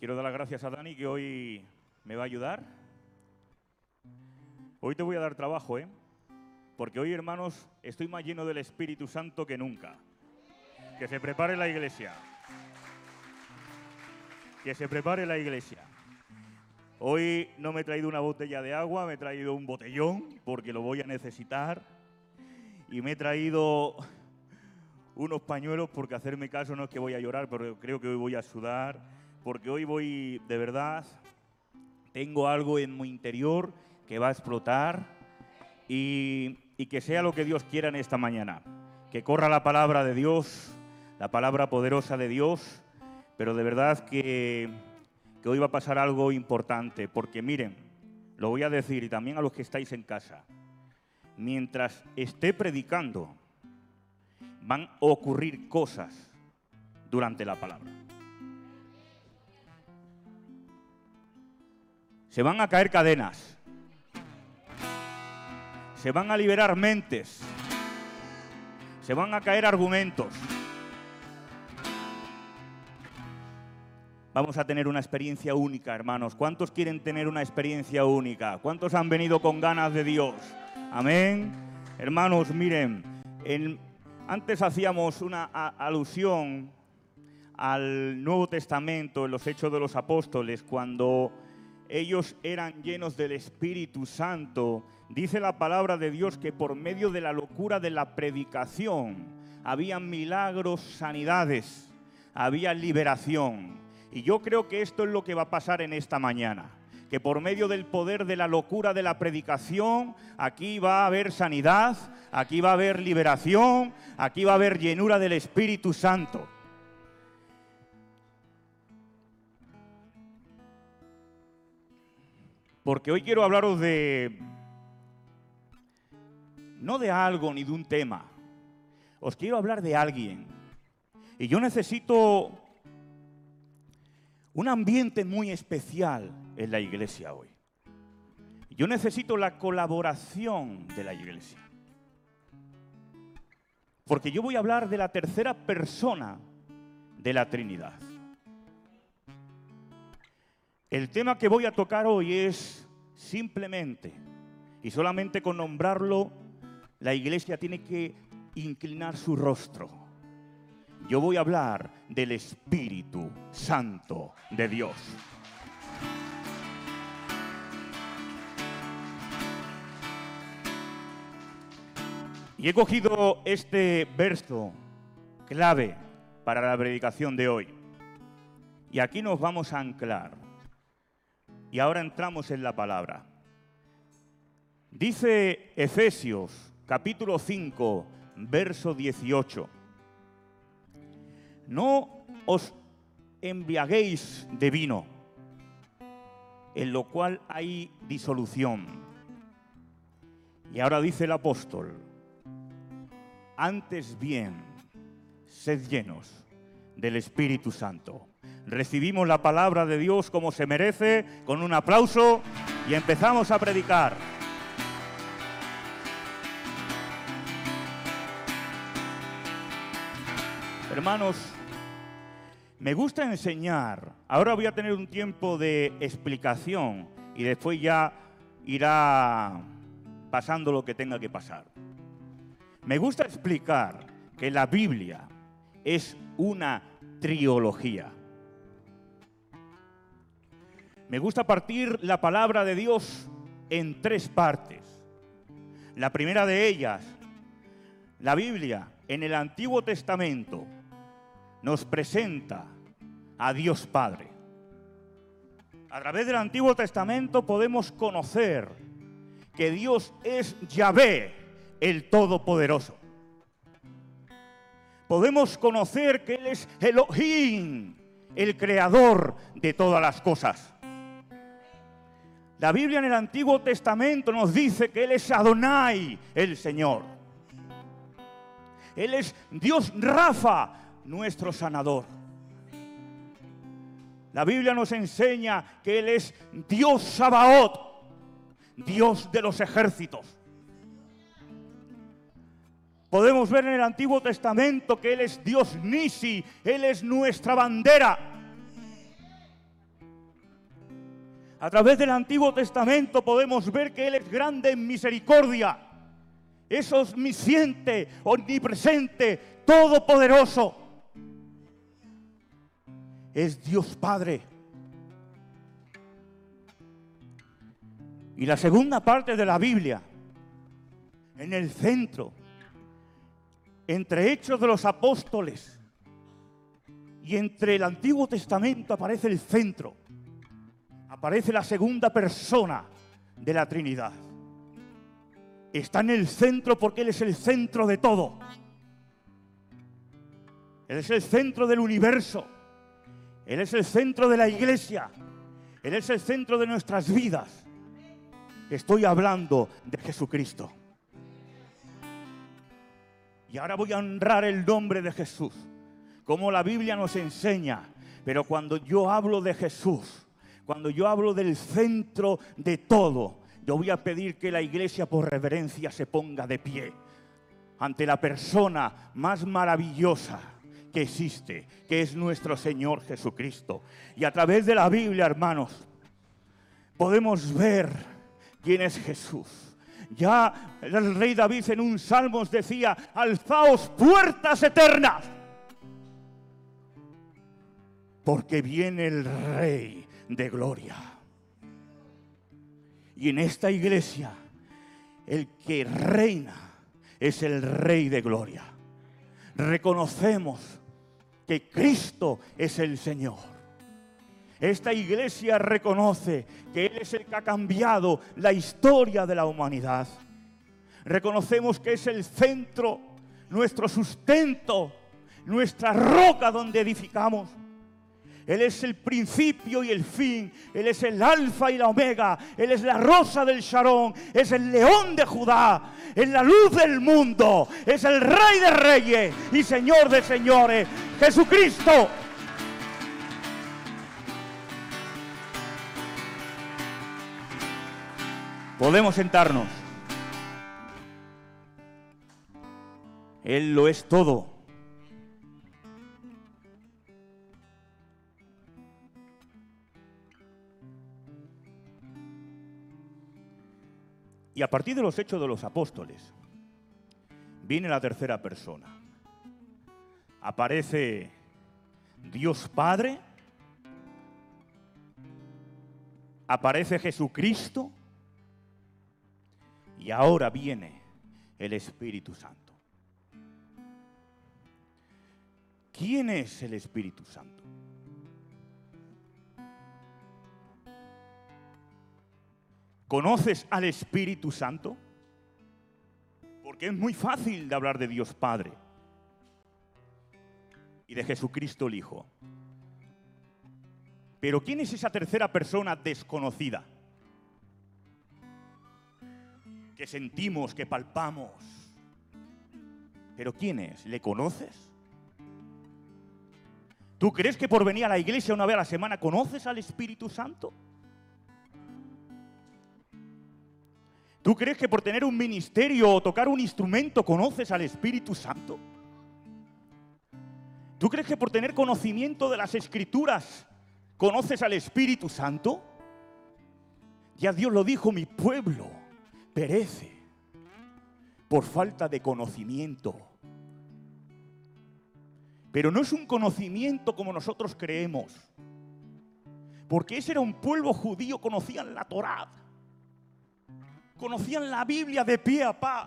Quiero dar las gracias a Dani que hoy me va a ayudar. Hoy te voy a dar trabajo, ¿eh? Porque hoy, hermanos, estoy más lleno del Espíritu Santo que nunca. Que se prepare la iglesia. Que se prepare la iglesia. Hoy no me he traído una botella de agua, me he traído un botellón porque lo voy a necesitar. Y me he traído unos pañuelos porque hacerme caso no es que voy a llorar, pero creo que hoy voy a sudar. Porque hoy voy, de verdad, tengo algo en mi interior que va a explotar y, que sea lo que Dios quiera en esta mañana. Que corra la palabra de Dios, la palabra poderosa de Dios, pero de verdad que, que hoy va a pasar algo importante, porque miren, lo voy a decir y también a los que estáis en casa, mientras esté predicando, van a ocurrir cosas durante la palabra. Se van a caer cadenas. Se van a liberar mentes. Se van a caer argumentos. Vamos a tener una experiencia única, hermanos. ¿Cuántos quieren tener una experiencia única? ¿Cuántos han venido con ganas de Dios? Amén. Hermanos, miren, antes hacíamos una alusión al Nuevo Testamento en los Hechos de los Apóstoles, cuando ellos eran llenos del Espíritu Santo. Dice la palabra de Dios que por medio de la locura de la predicación había milagros, sanidades, había liberación. Y yo creo que esto es lo que va a pasar en esta mañana. Que por medio del poder de la locura de la predicación, aquí va a haber sanidad, aquí va a haber liberación, aquí va a haber llenura del Espíritu Santo. Porque hoy quiero hablaros de, no de algo ni de un tema, os quiero hablar de alguien. Y yo necesito un ambiente muy especial en la iglesia hoy. Yo necesito la colaboración de la iglesia. Porque yo voy a hablar de la tercera persona de la Trinidad. El tema que voy a tocar hoy es simplemente, y solamente con nombrarlo, la iglesia tiene que inclinar su rostro. Yo voy a hablar del Espíritu Santo de Dios. Y he cogido este verso clave para la predicación de hoy. Y aquí nos vamos a anclar. Y ahora entramos en la palabra. Dice Efesios capítulo 5, verso 18. No os embriaguéis de vino, en lo cual hay disolución. Y ahora dice el apóstol, antes bien, sed llenos del Espíritu Santo recibimos la palabra de Dios como se merece, con un aplauso y empezamos a predicar. Hermanos, me gusta enseñar. Ahora voy a tener un tiempo de explicación y después ya irá pasando lo que tenga que pasar. Me gusta explicar que la Biblia es una trilogía. Me gusta partir la palabra de Dios en tres partes. La primera de ellas, la Biblia en el Antiguo Testamento nos presenta a Dios Padre. A través del Antiguo Testamento podemos conocer que Dios es Yahvé, el Todopoderoso. Podemos conocer que Él es Elohim, el Creador de todas las cosas. La Biblia en el Antiguo Testamento nos dice que Él es Adonai, el Señor. Él es Dios Rafa, nuestro sanador. La Biblia nos enseña que Él es Dios Sabaoth, Dios de los ejércitos. Podemos ver en el Antiguo Testamento que Él es Dios Nisi, Él es nuestra bandera. A través del Antiguo Testamento podemos ver que Él es grande en misericordia. Es omnisciente, omnipresente, todopoderoso. Es Dios Padre. Y la segunda parte de la Biblia, en el centro, entre Hechos de los Apóstoles y entre el Antiguo Testamento aparece el centro aparece la segunda persona de la Trinidad. Está en el centro porque Él es el centro de todo. Él es el centro del universo. Él es el centro de la iglesia. Él es el centro de nuestras vidas. Estoy hablando de Jesucristo. Y ahora voy a honrar el nombre de Jesús, como la Biblia nos enseña. Pero cuando yo hablo de Jesús, cuando yo hablo del centro de todo, yo voy a pedir que la iglesia por reverencia se ponga de pie ante la persona más maravillosa que existe, que es nuestro Señor Jesucristo. Y a través de la Biblia, hermanos, podemos ver quién es Jesús. Ya el rey David en un salmos decía, alzaos puertas eternas, porque viene el rey de gloria. Y en esta iglesia, el que reina es el Rey de gloria. Reconocemos que Cristo es el Señor. Esta iglesia reconoce que Él es el que ha cambiado la historia de la humanidad. Reconocemos que es el centro, nuestro sustento, nuestra roca donde edificamos. Él es el principio y el fin. Él es el alfa y la omega. Él es la rosa del Sharón. Es el león de Judá. Es la luz del mundo. Es el rey de reyes y señor de señores. Jesucristo. Podemos sentarnos. Él lo es todo. Y a partir de los hechos de los apóstoles, viene la tercera persona. Aparece Dios Padre, aparece Jesucristo y ahora viene el Espíritu Santo. ¿Quién es el Espíritu Santo? ¿Conoces al Espíritu Santo? Porque es muy fácil de hablar de Dios Padre y de Jesucristo el Hijo. Pero ¿quién es esa tercera persona desconocida? Que sentimos, que palpamos. Pero ¿quién es? ¿Le conoces? ¿Tú crees que por venir a la iglesia una vez a la semana conoces al Espíritu Santo? ¿Tú crees que por tener un ministerio o tocar un instrumento conoces al Espíritu Santo? ¿Tú crees que por tener conocimiento de las escrituras conoces al Espíritu Santo? Ya Dios lo dijo, mi pueblo perece por falta de conocimiento. Pero no es un conocimiento como nosotros creemos. Porque ese era un pueblo judío, conocían la Torá conocían la Biblia de pie a pa,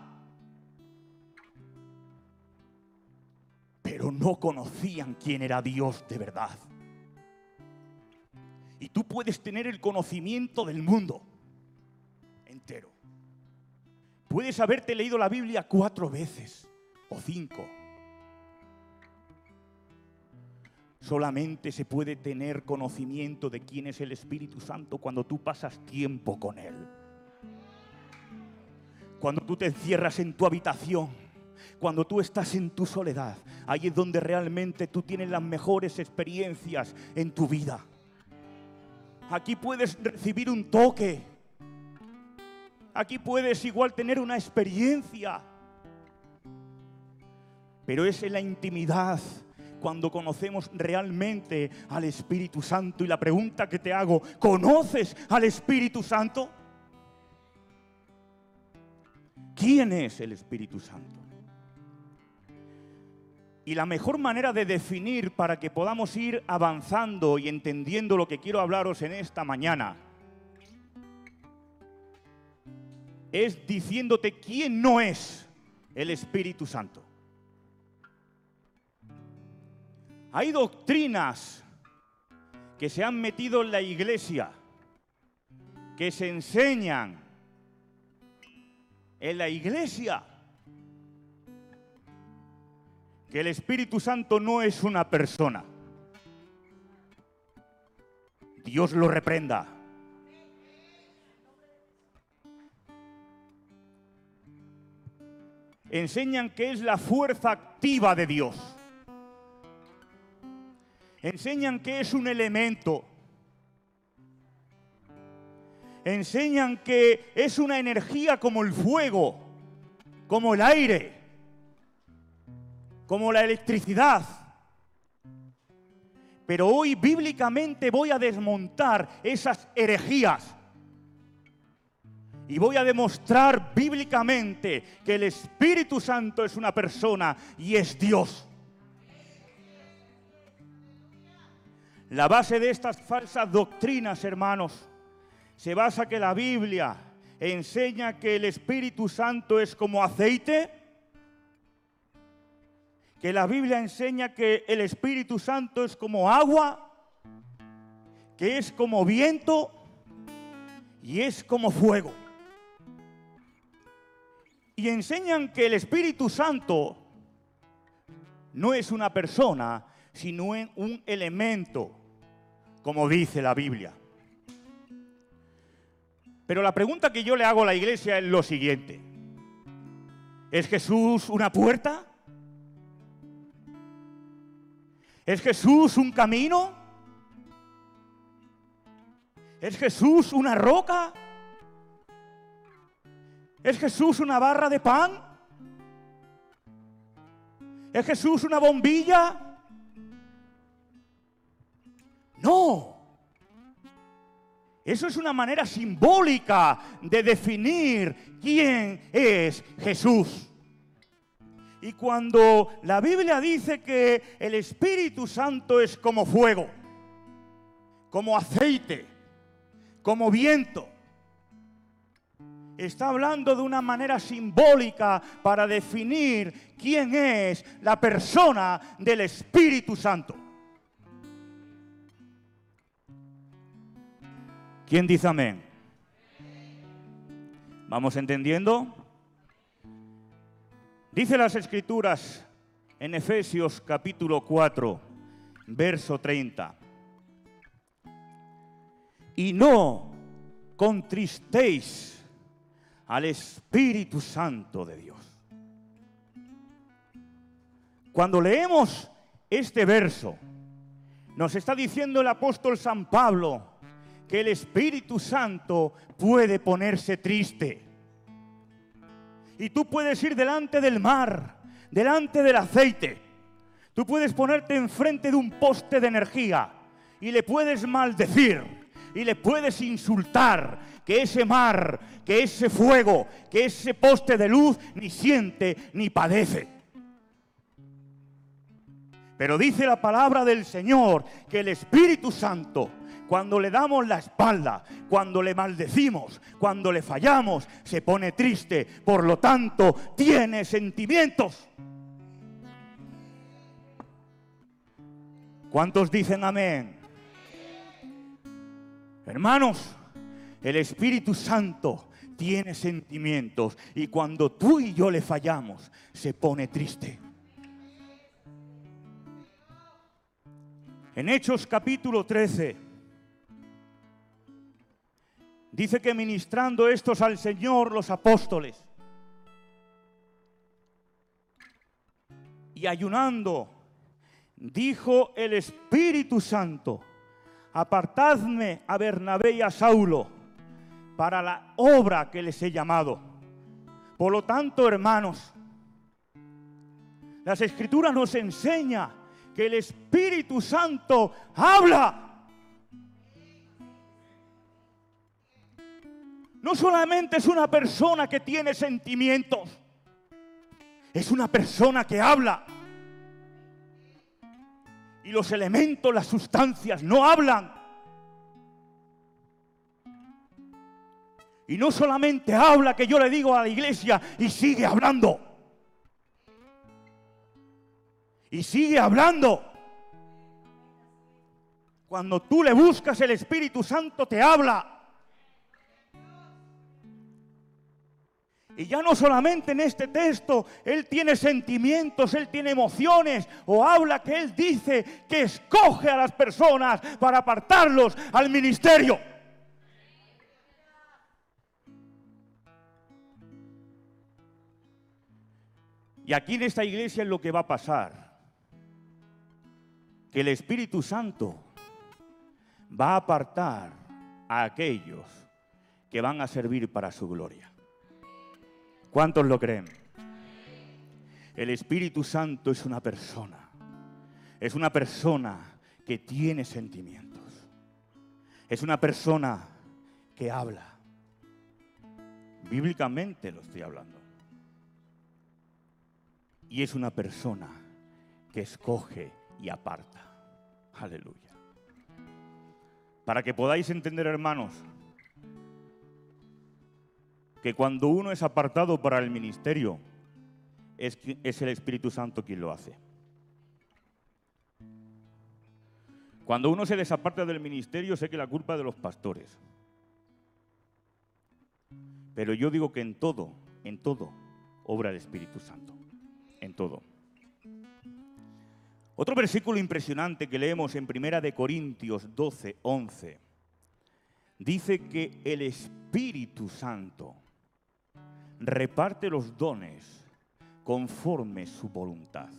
pero no conocían quién era Dios de verdad. Y tú puedes tener el conocimiento del mundo Puedes haberte leído la Biblia cuatro veces o cinco. Solamente se puede tener conocimiento de quién es el Espíritu Santo cuando tú pasas tiempo con Él. Cuando tú te encierras en tu habitación, cuando tú estás en tu soledad, ahí es donde realmente tú tienes las mejores experiencias en tu vida. Aquí puedes recibir un toque. Aquí puedes igual tener una experiencia. Pero es en la intimidad cuando conocemos realmente al Espíritu Santo. Y la pregunta que te hago, ¿conoces al Espíritu Santo? ¿Quién es el Espíritu Santo? Y la mejor manera de definir para que podamos ir avanzando y entendiendo lo que quiero hablaros en esta mañana es diciéndote quién no es el Espíritu Santo. Hay doctrinas que se han metido en la iglesia, que se enseñan en la iglesia que el Espíritu Santo no es una persona. Dios lo reprenda. Enseñan que es la fuerza activa de Dios. Enseñan que es un elemento. Enseñan que es una energía como el fuego, como el aire como la electricidad. Pero hoy bíblicamente voy a desmontar esas herejías. Y voy a demostrar bíblicamente que el Espíritu Santo es una persona y es Dios. La base de estas falsas doctrinas, hermanos, se basa que la Biblia enseña que el Espíritu Santo es como aceite que la Biblia enseña que el Espíritu Santo es como agua, que es como viento y es como fuego. Y enseñan que el Espíritu Santo no es una persona, sino un elemento, como dice la Biblia. Pero la pregunta que yo le hago a la iglesia es lo siguiente. ¿Es Jesús una puerta? ¿Es Jesús un camino? ¿Es Jesús una roca? ¿Es Jesús una barra de pan? ¿Es Jesús una bombilla? No. Eso es una manera simbólica de definir quién es Jesús. Y cuando la Biblia dice que el Espíritu Santo es como fuego, como aceite, como viento, está hablando de una manera simbólica para definir quién es la persona del Espíritu Santo. ¿Quién dice amén? ¿Vamos entendiendo? Dice las escrituras en Efesios capítulo 4, verso 30. Y no contristéis al Espíritu Santo de Dios. Cuando leemos este verso, nos está diciendo el apóstol San Pablo que el Espíritu Santo puede ponerse triste y tú puedes ir delante del mar, delante del aceite. Tú puedes ponerte enfrente de un poste de energía y le puedes maldecir y le puedes insultar que ese mar, que ese fuego, que ese poste de luz ni siente ni padece. Pero dice la palabra del Señor que el Espíritu Santo cuando le damos la espalda, cuando le maldecimos, cuando le fallamos, se pone triste. Por lo tanto, tiene sentimientos. ¿Cuántos dicen amén? Hermanos, el Espíritu Santo tiene sentimientos y cuando tú y yo le fallamos, se pone triste. En Hechos capítulo 13, Dice que ministrando estos al Señor los apóstoles y ayunando, dijo el Espíritu Santo, apartadme a Bernabé y a Saulo para la obra que les he llamado. Por lo tanto, hermanos, las escrituras nos enseña que el Espíritu Santo habla. No solamente es una persona que tiene sentimientos, es una persona que habla. Y los elementos, las sustancias no hablan. Y no solamente habla que yo le digo a la iglesia y sigue hablando. Y sigue hablando. Cuando tú le buscas el Espíritu Santo te habla. Y ya no solamente en este texto, Él tiene sentimientos, Él tiene emociones, o habla que Él dice que escoge a las personas para apartarlos al ministerio. Y aquí en esta iglesia es lo que va a pasar. Que el Espíritu Santo va a apartar a aquellos que van a servir para su gloria. ¿Cuántos lo creen? El Espíritu Santo es una persona. Es una persona que tiene sentimientos. Es una persona que habla. Bíblicamente lo estoy hablando. Y es una persona que escoge y aparta. Aleluya. Para que podáis entender, hermanos, que cuando uno es apartado para el ministerio, es, es el Espíritu Santo quien lo hace. Cuando uno se desaparta del ministerio, sé que la culpa es de los pastores. Pero yo digo que en todo, en todo, obra el Espíritu Santo en todo. Otro versículo impresionante que leemos en Primera de Corintios 12, 11, dice que el Espíritu Santo reparte los dones conforme su voluntad.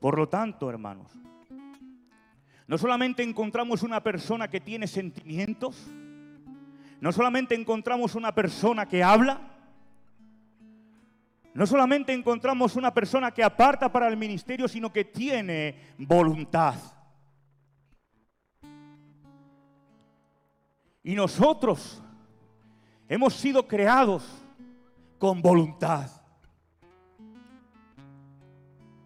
Por lo tanto, hermanos, no solamente encontramos una persona que tiene sentimientos, no solamente encontramos una persona que habla, no solamente encontramos una persona que aparta para el ministerio, sino que tiene voluntad. Y nosotros hemos sido creados con voluntad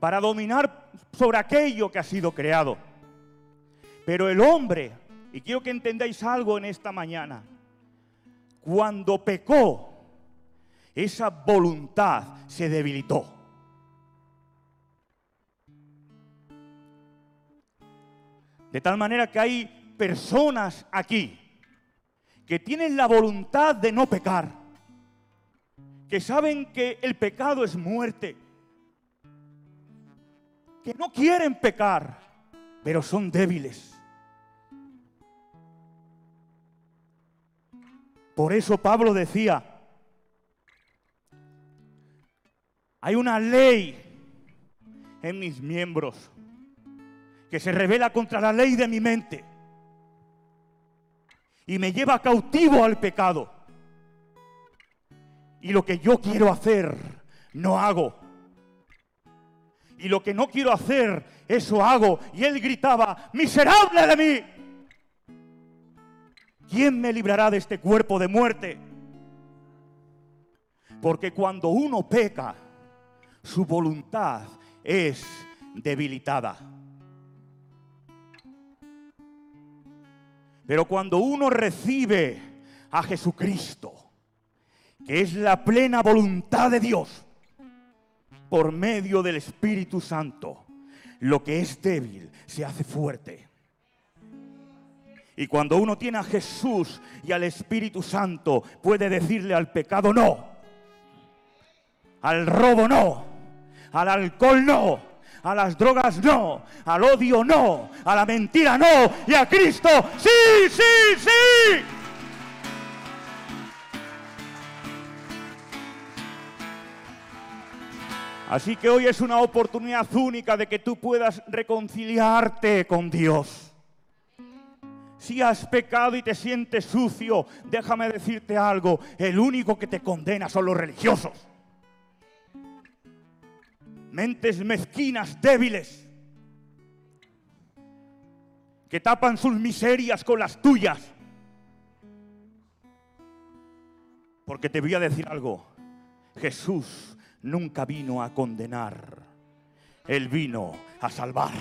para dominar sobre aquello que ha sido creado. Pero el hombre, y quiero que entendáis algo en esta mañana, cuando pecó, esa voluntad se debilitó. De tal manera que hay personas aquí que tienen la voluntad de no pecar, que saben que el pecado es muerte, que no quieren pecar, pero son débiles. Por eso Pablo decía, Hay una ley en mis miembros que se revela contra la ley de mi mente y me lleva cautivo al pecado. Y lo que yo quiero hacer, no hago. Y lo que no quiero hacer, eso hago. Y él gritaba, miserable de mí. ¿Quién me librará de este cuerpo de muerte? Porque cuando uno peca, su voluntad es debilitada. Pero cuando uno recibe a Jesucristo, que es la plena voluntad de Dios, por medio del Espíritu Santo, lo que es débil se hace fuerte. Y cuando uno tiene a Jesús y al Espíritu Santo, puede decirle al pecado no, al robo no, al alcohol no, a las drogas no, al odio no, a la mentira no, y a Cristo sí, sí, sí. Así que hoy es una oportunidad única de que tú puedas reconciliarte con Dios. Si has pecado y te sientes sucio, déjame decirte algo, el único que te condena son los religiosos. Mentes mezquinas, débiles, que tapan sus miserias con las tuyas. Porque te voy a decir algo. Jesús nunca vino a condenar. Él vino a salvar.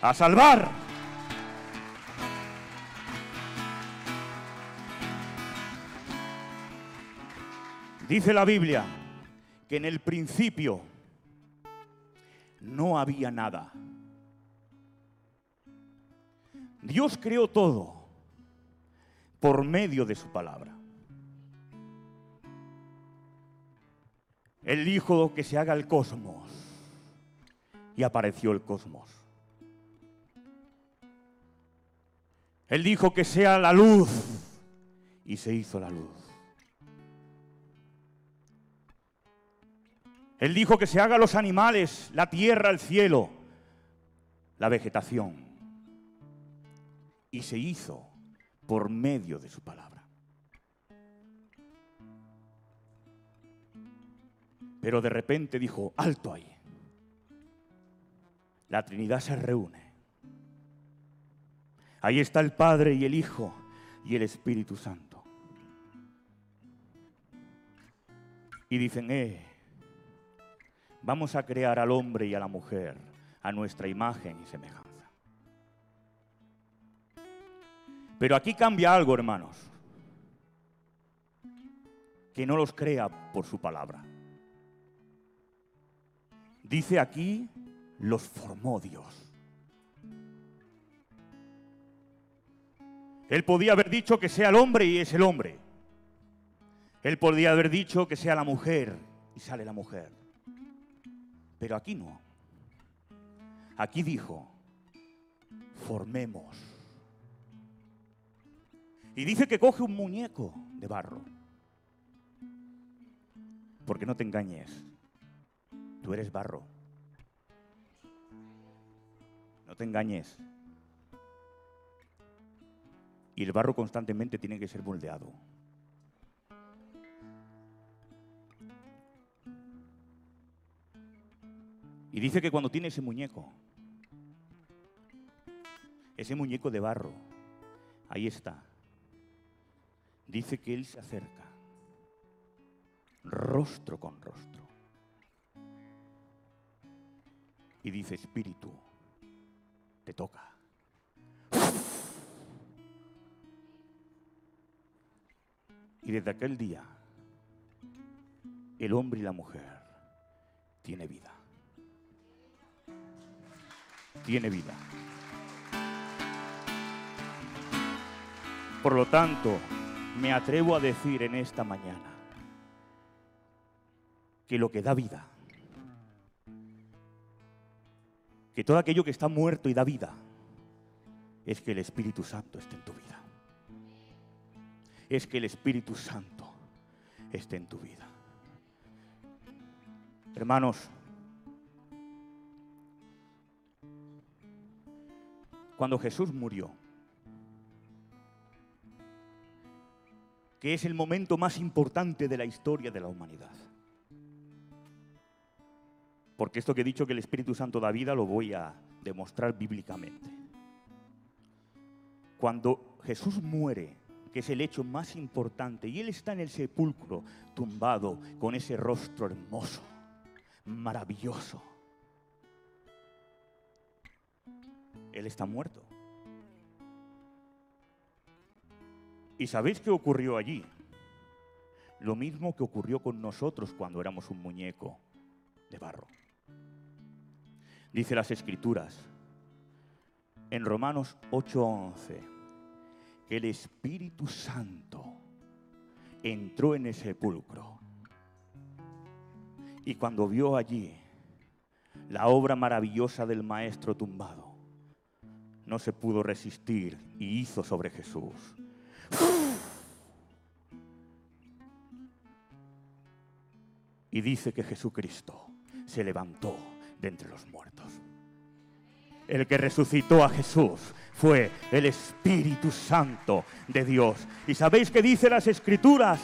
A salvar. Dice la Biblia que en el principio no había nada. Dios creó todo por medio de su palabra. Él dijo que se haga el cosmos y apareció el cosmos. Él dijo que sea la luz y se hizo la luz. Él dijo que se haga los animales, la tierra, el cielo, la vegetación. Y se hizo por medio de su palabra. Pero de repente dijo, alto ahí. La Trinidad se reúne. Ahí está el Padre y el Hijo y el Espíritu Santo. Y dicen, eh, vamos a crear al hombre y a la mujer a nuestra imagen y semejanza. Pero aquí cambia algo, hermanos, que no los crea por su palabra. Dice aquí, los formó Dios. Él podía haber dicho que sea el hombre y es el hombre. Él podía haber dicho que sea la mujer y sale la mujer. Pero aquí no. Aquí dijo, formemos. Y dice que coge un muñeco de barro. Porque no te engañes. Tú eres barro. No te engañes. Y el barro constantemente tiene que ser moldeado. Y dice que cuando tiene ese muñeco, ese muñeco de barro, ahí está, dice que él se acerca, rostro con rostro. Y dice, Espíritu, te toca. Y desde aquel día, el hombre y la mujer tiene vida tiene vida. Por lo tanto, me atrevo a decir en esta mañana que lo que da vida, que todo aquello que está muerto y da vida, es que el Espíritu Santo esté en tu vida. Es que el Espíritu Santo esté en tu vida. Hermanos, cuando Jesús murió, que es el momento más importante de la historia de la humanidad. Porque esto que he dicho que el Espíritu Santo da vida lo voy a demostrar bíblicamente. Cuando Jesús muere, que es el hecho más importante, y Él está en el sepulcro tumbado con ese rostro hermoso, maravilloso, Él está muerto. ¿Y sabéis qué ocurrió allí? Lo mismo que ocurrió con nosotros cuando éramos un muñeco de barro. Dice las escrituras en Romanos 8:11 que el Espíritu Santo entró en ese sepulcro y cuando vio allí la obra maravillosa del Maestro tumbado, no se pudo resistir y hizo sobre Jesús. Y dice que Jesucristo se levantó de entre los muertos. El que resucitó a Jesús fue el Espíritu Santo de Dios. ¿Y sabéis qué dice las Escrituras?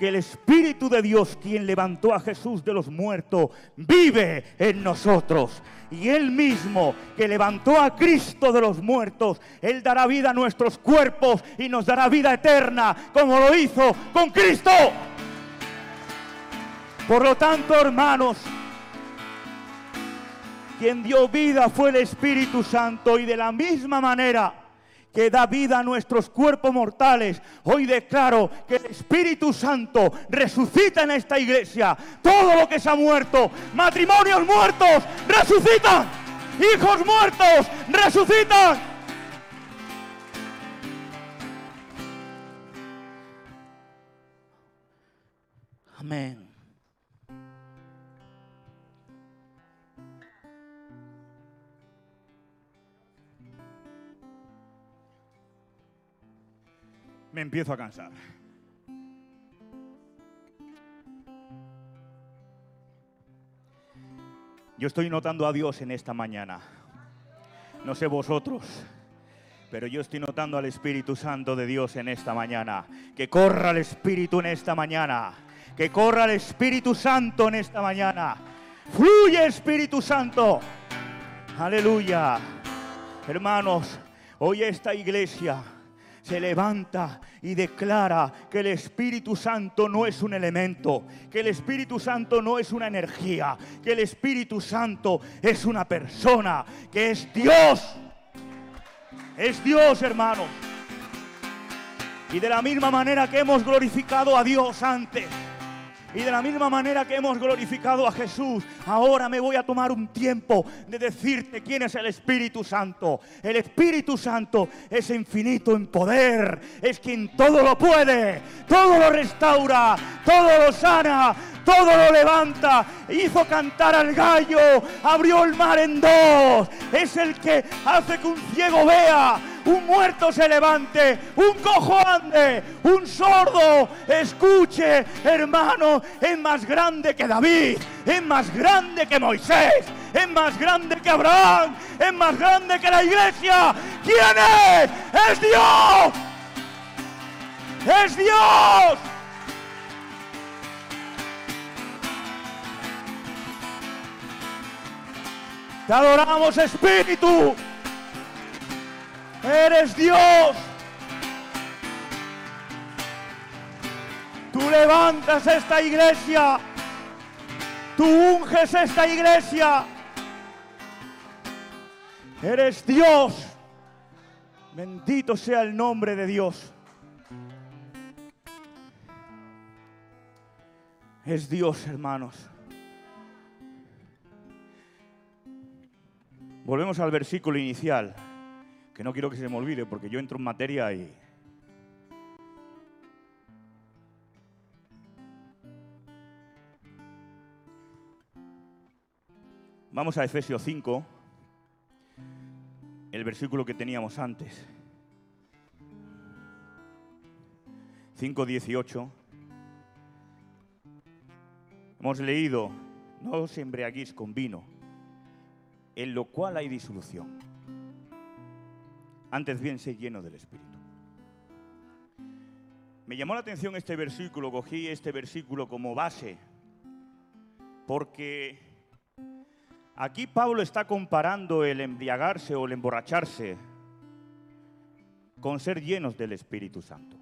Que el Espíritu de Dios, quien levantó a Jesús de los muertos, vive en nosotros. Y Él mismo, que levantó a Cristo de los muertos, Él dará vida a nuestros cuerpos y nos dará vida eterna, como lo hizo con Cristo. Por lo tanto, hermanos, quien dio vida fue el Espíritu Santo y de la misma manera que da vida a nuestros cuerpos mortales. Hoy declaro que el Espíritu Santo resucita en esta iglesia. Todo lo que se ha muerto, matrimonios muertos, resucitan. Hijos muertos, resucitan. Amén. Me empiezo a cansar. Yo estoy notando a Dios en esta mañana. No sé vosotros, pero yo estoy notando al Espíritu Santo de Dios en esta mañana. Que corra el Espíritu en esta mañana. Que corra el Espíritu Santo en esta mañana. Fluye Espíritu Santo. Aleluya. Hermanos, hoy esta iglesia se levanta y declara que el Espíritu Santo no es un elemento, que el Espíritu Santo no es una energía, que el Espíritu Santo es una persona, que es Dios. Es Dios, hermanos. Y de la misma manera que hemos glorificado a Dios antes, y de la misma manera que hemos glorificado a Jesús, ahora me voy a tomar un tiempo de decirte quién es el Espíritu Santo. El Espíritu Santo es infinito en poder, es quien todo lo puede, todo lo restaura, todo lo sana, todo lo levanta, hizo cantar al gallo, abrió el mar en dos, es el que hace que un ciego vea, un muerto se levante, un cojo ande, un sordo escuche, hermano, es más grande que David, es más grande que Moisés, es más grande que Abraham, es más grande que la iglesia. ¿Quién es? Es Dios. Es Dios. Te adoramos, Espíritu. Eres Dios. Tú levantas esta iglesia. Tú unges esta iglesia. Eres Dios. Bendito sea el nombre de Dios. Es Dios, hermanos. Volvemos al versículo inicial, que no quiero que se me olvide porque yo entro en materia y... Vamos a Efesios 5, el versículo que teníamos antes. 5.18. Hemos leído, no os embriaguéis con vino en lo cual hay disolución. Antes bien, sé lleno del Espíritu. Me llamó la atención este versículo, cogí este versículo como base, porque aquí Pablo está comparando el embriagarse o el emborracharse con ser llenos del Espíritu Santo.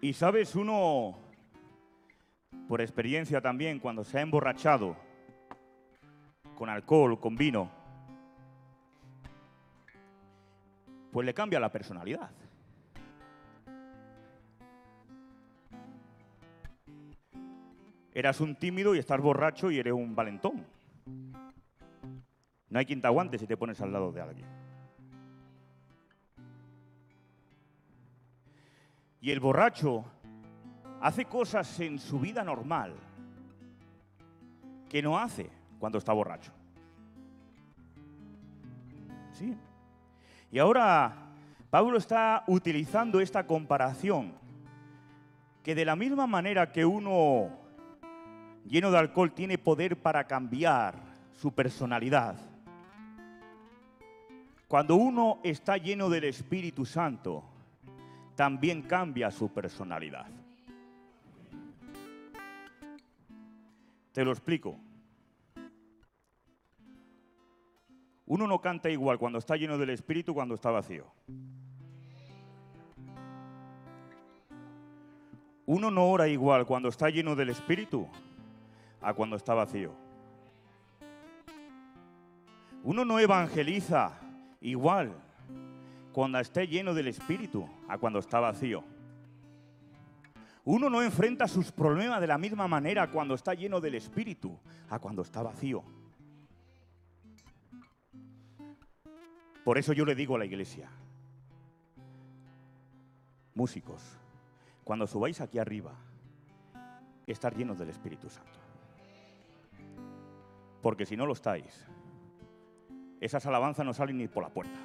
Y sabes, uno, por experiencia también, cuando se ha emborrachado, con alcohol, con vino, pues le cambia la personalidad. Eras un tímido y estás borracho y eres un valentón. No hay quien te aguante si te pones al lado de alguien. Y el borracho hace cosas en su vida normal que no hace cuando está borracho. ¿Sí? Y ahora Pablo está utilizando esta comparación, que de la misma manera que uno lleno de alcohol tiene poder para cambiar su personalidad, cuando uno está lleno del Espíritu Santo, también cambia su personalidad. Te lo explico. Uno no canta igual cuando está lleno del Espíritu cuando está vacío. Uno no ora igual cuando está lleno del Espíritu a cuando está vacío. Uno no evangeliza igual cuando esté lleno del Espíritu a cuando está vacío. Uno no enfrenta sus problemas de la misma manera cuando está lleno del Espíritu a cuando está vacío. Por eso yo le digo a la iglesia, músicos, cuando subáis aquí arriba, estar llenos del Espíritu Santo. Porque si no lo estáis, esas alabanzas no salen ni por la puerta.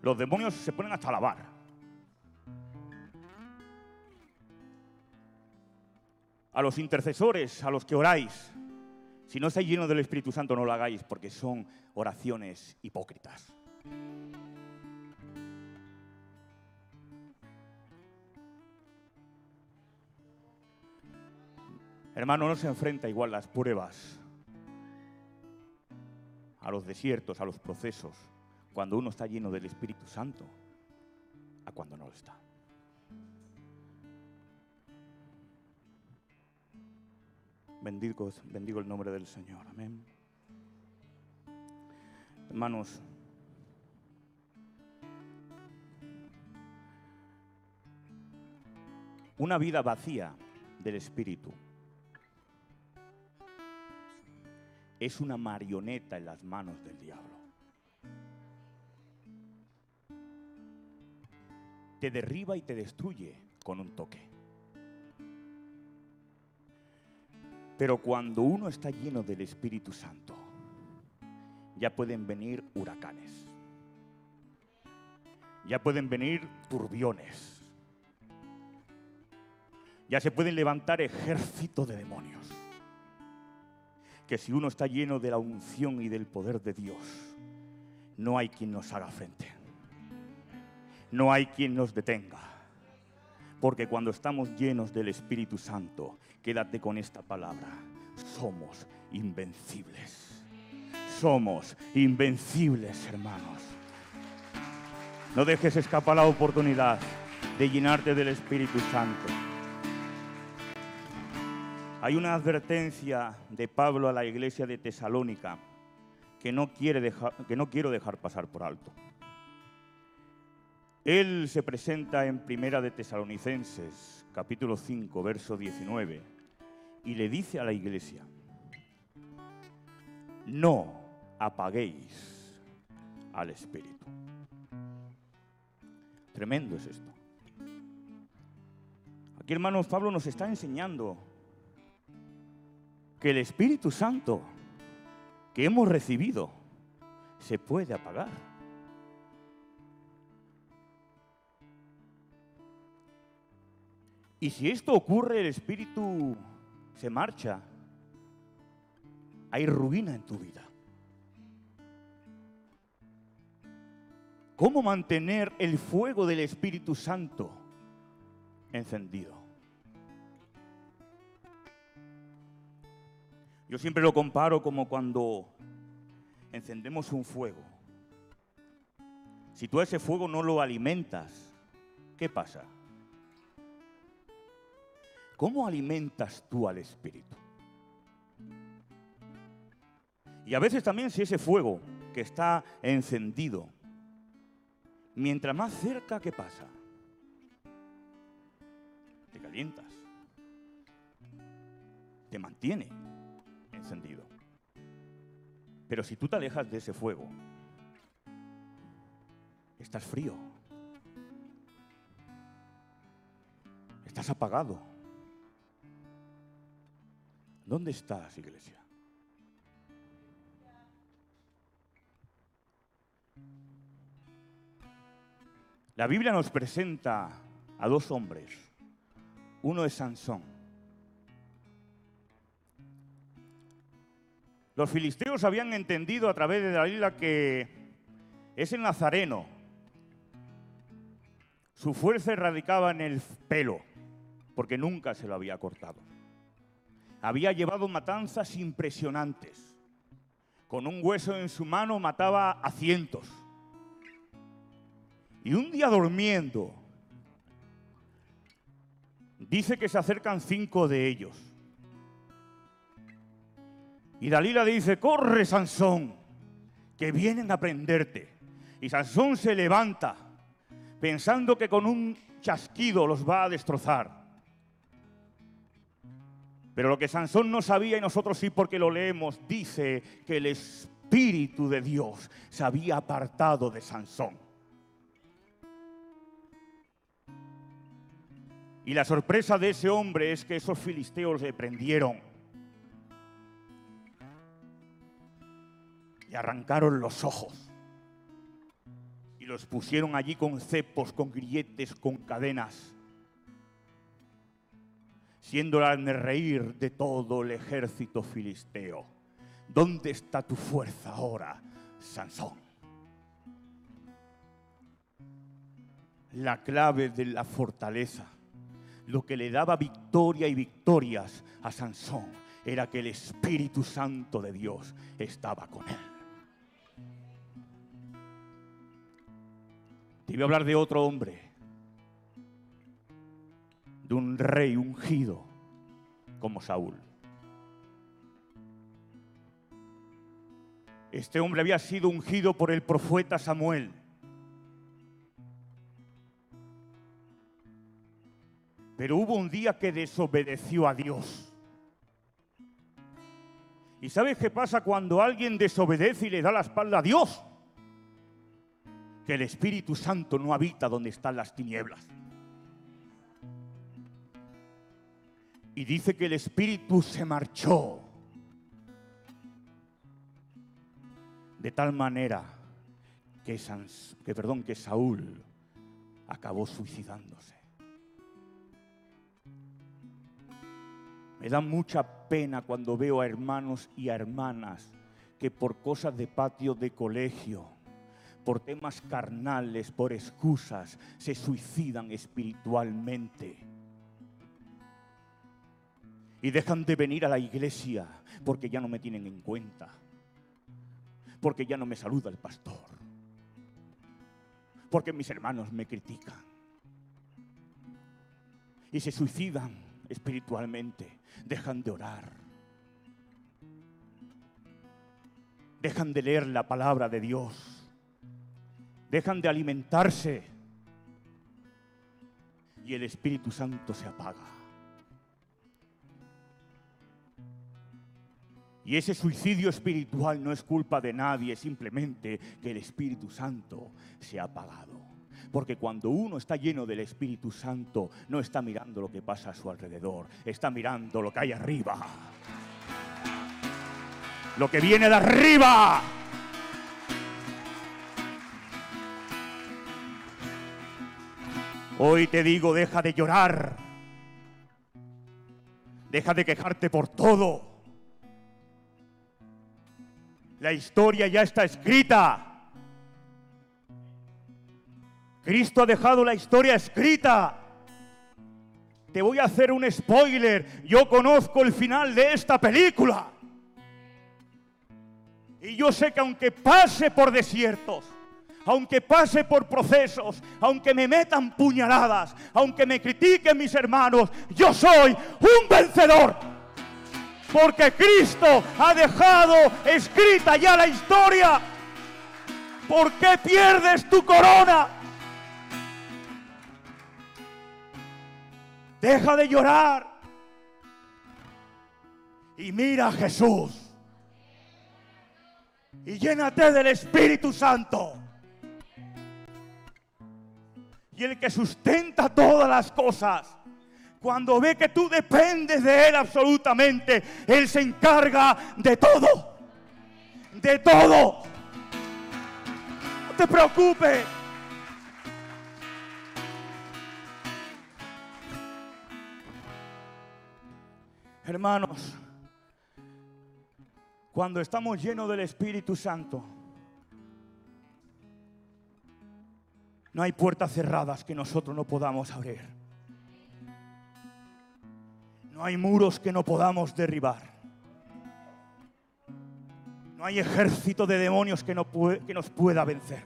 Los demonios se ponen hasta a lavar. A los intercesores, a los que oráis, si no estáis llenos del Espíritu Santo, no lo hagáis porque son oraciones hipócritas. Hermano, no se enfrenta igual las pruebas a los desiertos, a los procesos, cuando uno está lleno del Espíritu Santo, a cuando no lo está. Bendigo, bendigo el nombre del Señor. Amén. Hermanos, una vida vacía del Espíritu es una marioneta en las manos del diablo. Te derriba y te destruye con un toque. Pero cuando uno está lleno del Espíritu Santo, ya pueden venir huracanes, ya pueden venir turbiones, ya se pueden levantar ejércitos de demonios que si uno está lleno de la unción y del poder de Dios, no hay quien nos haga frente. No hay quien nos detenga. Porque cuando estamos llenos del Espíritu Santo, quédate con esta palabra, somos invencibles. Somos invencibles, hermanos. No dejes escapar la oportunidad de llenarte del Espíritu Santo. Hay una advertencia de Pablo a la iglesia de Tesalónica que no, quiere quiero dejar pasar por alto. Él se presenta en Primera de Tesalonicenses, capítulo 5, verso 19, y le dice a la iglesia, no apaguéis al Espíritu. Tremendo es esto. Aquí, hermanos, Pablo nos está enseñando que el Espíritu Santo que hemos recibido se puede apagar. Y si esto ocurre, el Espíritu se marcha, hay ruina en tu vida. ¿Cómo mantener el fuego del Espíritu Santo encendido? Yo siempre lo comparo como cuando encendemos un fuego. Si tú ese fuego no lo alimentas, ¿qué pasa? ¿Cómo alimentas tú al Espíritu? Y a veces también si ese fuego que está encendido, mientras más cerca, ¿qué pasa? Te calientas, te mantiene encendido. Pero si tú te alejas de ese fuego, estás frío. Estás apagado. ¿Dónde estás, iglesia? La Biblia nos presenta a dos hombres. Uno es Sansón Los filisteos habían entendido a través de la isla que ese nazareno, su fuerza radicaba en el pelo. porque nunca se lo había cortado. Había llevado matanzas impresionantes. Con un hueso en su mano mataba a cientos. Y un día durmiendo, dice que se acercan cinco de ellos. Y Dalila dice, corre Sansón, que vienen a prenderte. Y Sansón se levanta, pensando que con un chasquido los va a destrozar. Pero lo que Sansón no sabía y nosotros sí porque lo leemos, dice que el Espíritu de Dios se había apartado de Sansón. Y la sorpresa de ese hombre es que esos filisteos le prendieron. Y arrancaron los ojos. Y los pusieron allí con cepos, con grilletes, con cadenas. Siendo el reír de todo el ejército filisteo. ¿Dónde está tu fuerza ahora, Sansón? La clave de la fortaleza lo que le daba victoria y victorias a Sansón era que el Espíritu Santo de Dios estaba con él. Te iba a hablar de otro hombre, de un rey ungido como Saúl. Este hombre había sido ungido por el profeta Samuel. Pero hubo un día que desobedeció a Dios. ¿Y sabes qué pasa cuando alguien desobedece y le da la espalda a Dios? Que el Espíritu Santo no habita donde están las tinieblas. Y dice que el Espíritu se marchó. De tal manera que, perdón, que Saúl acabó suicidándose. Me da mucha pena cuando veo a hermanos y a hermanas que por cosas de patio de colegio, por temas carnales, por excusas, se suicidan espiritualmente. Y dejan de venir a la iglesia porque ya no me tienen en cuenta. Porque ya no me saluda el pastor. Porque mis hermanos me critican. Y se suicidan espiritualmente dejan de orar. Dejan de leer la palabra de Dios. Dejan de alimentarse. Y el Espíritu Santo se apaga. Y ese suicidio espiritual no es culpa de nadie, simplemente que el Espíritu Santo se ha apagado. Porque cuando uno está lleno del Espíritu Santo, no está mirando lo que pasa a su alrededor, está mirando lo que hay arriba. Lo que viene de arriba. Hoy te digo, deja de llorar. Deja de quejarte por todo. La historia ya está escrita. Cristo ha dejado la historia escrita. Te voy a hacer un spoiler. Yo conozco el final de esta película. Y yo sé que aunque pase por desiertos, aunque pase por procesos, aunque me metan puñaladas, aunque me critiquen mis hermanos, yo soy un vencedor. Porque Cristo ha dejado escrita ya la historia. ¿Por qué pierdes tu corona? Deja de llorar. Y mira a Jesús. Y llénate del Espíritu Santo. Y el que sustenta todas las cosas. Cuando ve que tú dependes de Él absolutamente, Él se encarga de todo. De todo. No te preocupes. Hermanos, cuando estamos llenos del Espíritu Santo, no hay puertas cerradas que nosotros no podamos abrir. No hay muros que no podamos derribar. No hay ejército de demonios que, no que nos pueda vencer.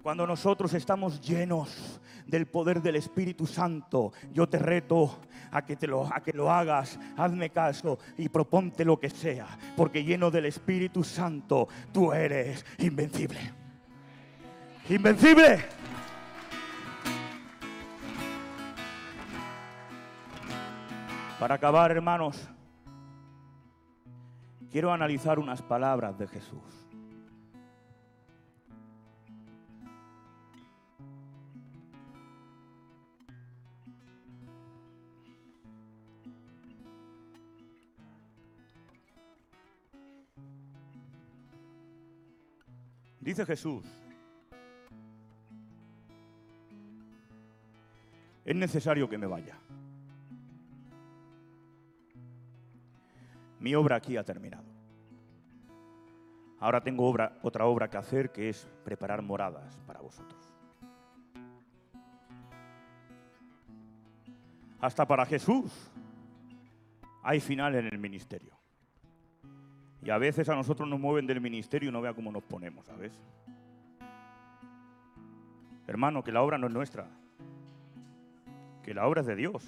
Cuando nosotros estamos llenos del poder del Espíritu Santo, yo te reto a que, te lo, a que lo hagas, hazme caso y proponte lo que sea, porque lleno del Espíritu Santo tú eres invencible. Invencible. Para acabar, hermanos, quiero analizar unas palabras de Jesús. Dice Jesús, es necesario que me vaya. Mi obra aquí ha terminado. Ahora tengo otra obra que hacer que es preparar moradas para vosotros. Hasta para Jesús hay final en el ministerio. Y a veces a nosotros nos mueven del ministerio y no vea cómo nos ponemos, ¿sabes? Hermano, que la obra no es nuestra, que la obra es de Dios.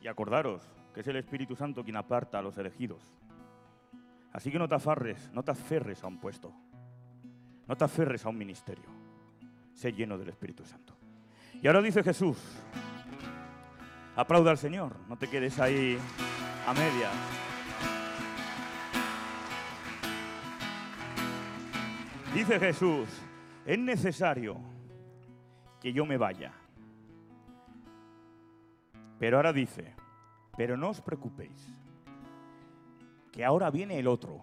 Y acordaros es el Espíritu Santo quien aparta a los elegidos. Así que no te afarres, no te aferres a un puesto, no te aferres a un ministerio. Sé lleno del Espíritu Santo. Y ahora dice Jesús, aplauda al Señor, no te quedes ahí a medias. Dice Jesús, es necesario que yo me vaya. Pero ahora dice, pero no os preocupéis, que ahora viene el otro.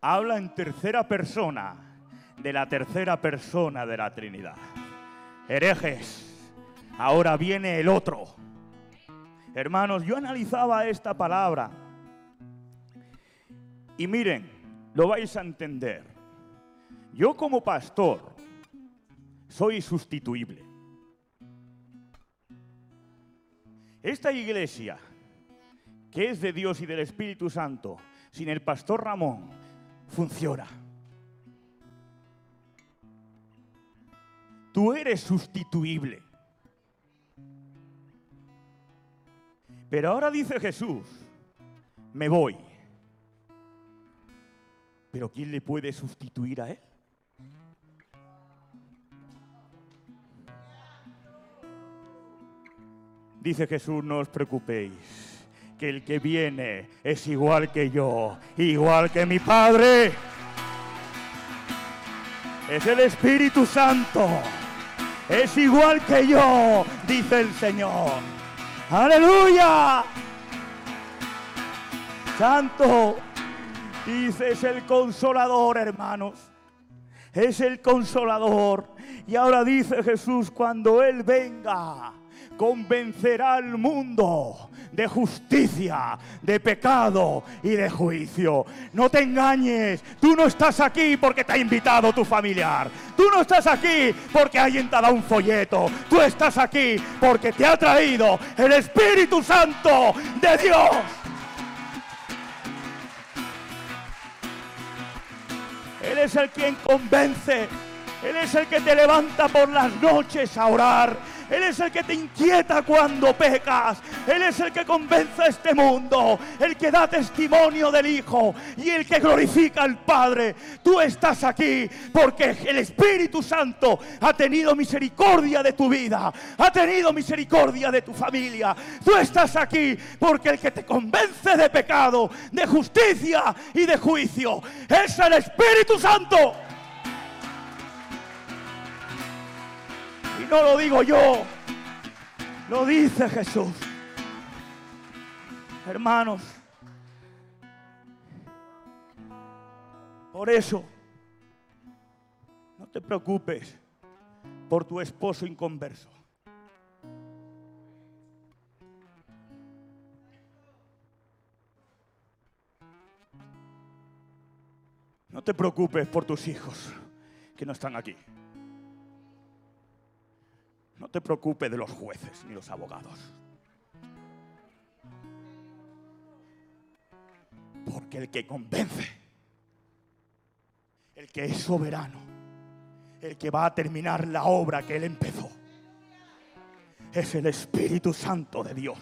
Habla en tercera persona de la tercera persona de la Trinidad. Herejes, ahora viene el otro. Hermanos, yo analizaba esta palabra y miren, lo vais a entender. Yo como pastor soy sustituible. Esta iglesia, que es de Dios y del Espíritu Santo, sin el pastor Ramón, funciona. Tú eres sustituible. Pero ahora dice Jesús, me voy. Pero ¿quién le puede sustituir a Él? Dice Jesús, no os preocupéis, que el que viene es igual que yo, igual que mi Padre. Es el Espíritu Santo. Es igual que yo, dice el Señor. Aleluya. Santo, Dice, es el consolador, hermanos. Es el consolador. Y ahora dice Jesús, cuando Él venga, convencerá al mundo de justicia, de pecado y de juicio. No te engañes, tú no estás aquí porque te ha invitado tu familiar. Tú no estás aquí porque alguien te ha dado un folleto. Tú estás aquí porque te ha traído el Espíritu Santo de Dios. Él es el quien convence. Él es el que te levanta por las noches a orar. Él es el que te inquieta cuando pecas. Él es el que convence a este mundo. El que da testimonio del Hijo y el que glorifica al Padre. Tú estás aquí porque el Espíritu Santo ha tenido misericordia de tu vida. Ha tenido misericordia de tu familia. Tú estás aquí porque el que te convence de pecado, de justicia y de juicio es el Espíritu Santo. No lo digo yo, lo dice Jesús. Hermanos, por eso, no te preocupes por tu esposo inconverso. No te preocupes por tus hijos que no están aquí. No te preocupes de los jueces ni los abogados. Porque el que convence, el que es soberano, el que va a terminar la obra que él empezó, es el Espíritu Santo de Dios.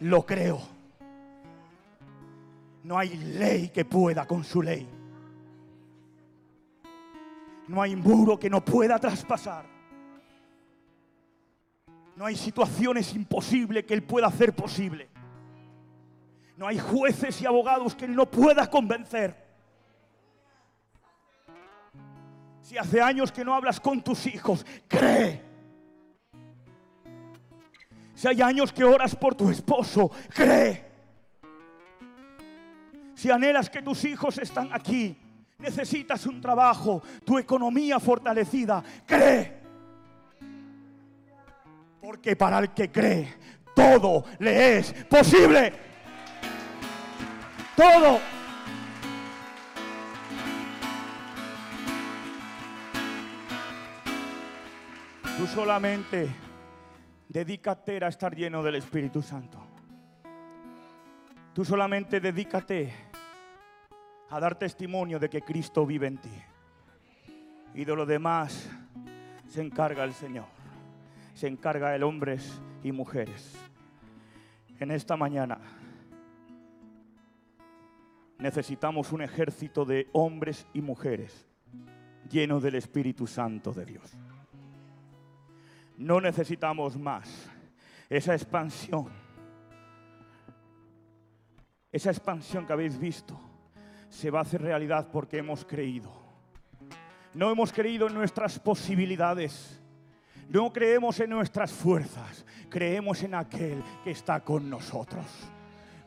Lo creo. No hay ley que pueda con su ley. No hay muro que no pueda traspasar. No hay situaciones imposibles que Él pueda hacer posible. No hay jueces y abogados que Él no pueda convencer. Si hace años que no hablas con tus hijos, cree. Si hay años que oras por tu esposo, cree. Si anhelas que tus hijos están aquí, necesitas un trabajo, tu economía fortalecida, cree. Porque para el que cree, todo le es posible. Todo. Tú solamente dedícate a estar lleno del Espíritu Santo. Tú solamente dedícate a dar testimonio de que Cristo vive en ti. Y de lo demás se encarga el Señor se encarga de hombres y mujeres. En esta mañana necesitamos un ejército de hombres y mujeres llenos del Espíritu Santo de Dios. No necesitamos más esa expansión. Esa expansión que habéis visto se va a hacer realidad porque hemos creído. No hemos creído en nuestras posibilidades no creemos en nuestras fuerzas, creemos en aquel que está con nosotros.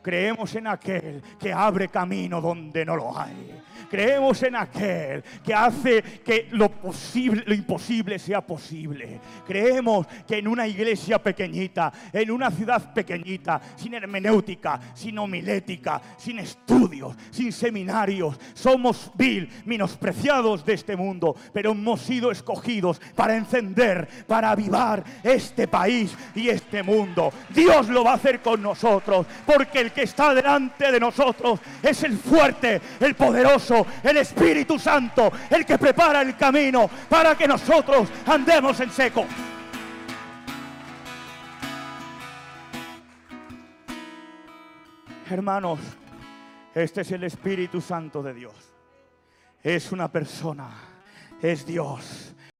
Creemos en aquel que abre camino donde no lo hay. Creemos en aquel que hace que lo posible, lo imposible sea posible. Creemos que en una iglesia pequeñita, en una ciudad pequeñita, sin hermenéutica, sin homilética, sin estudios, sin seminarios, somos vil, menospreciados de este mundo, pero hemos sido escogidos para encender, para avivar este país y este mundo. Dios lo va a hacer con nosotros, porque el que está delante de nosotros es el fuerte, el poderoso, el Espíritu Santo, el que prepara el camino para que nosotros andemos en seco. Hermanos, este es el Espíritu Santo de Dios. Es una persona, es Dios,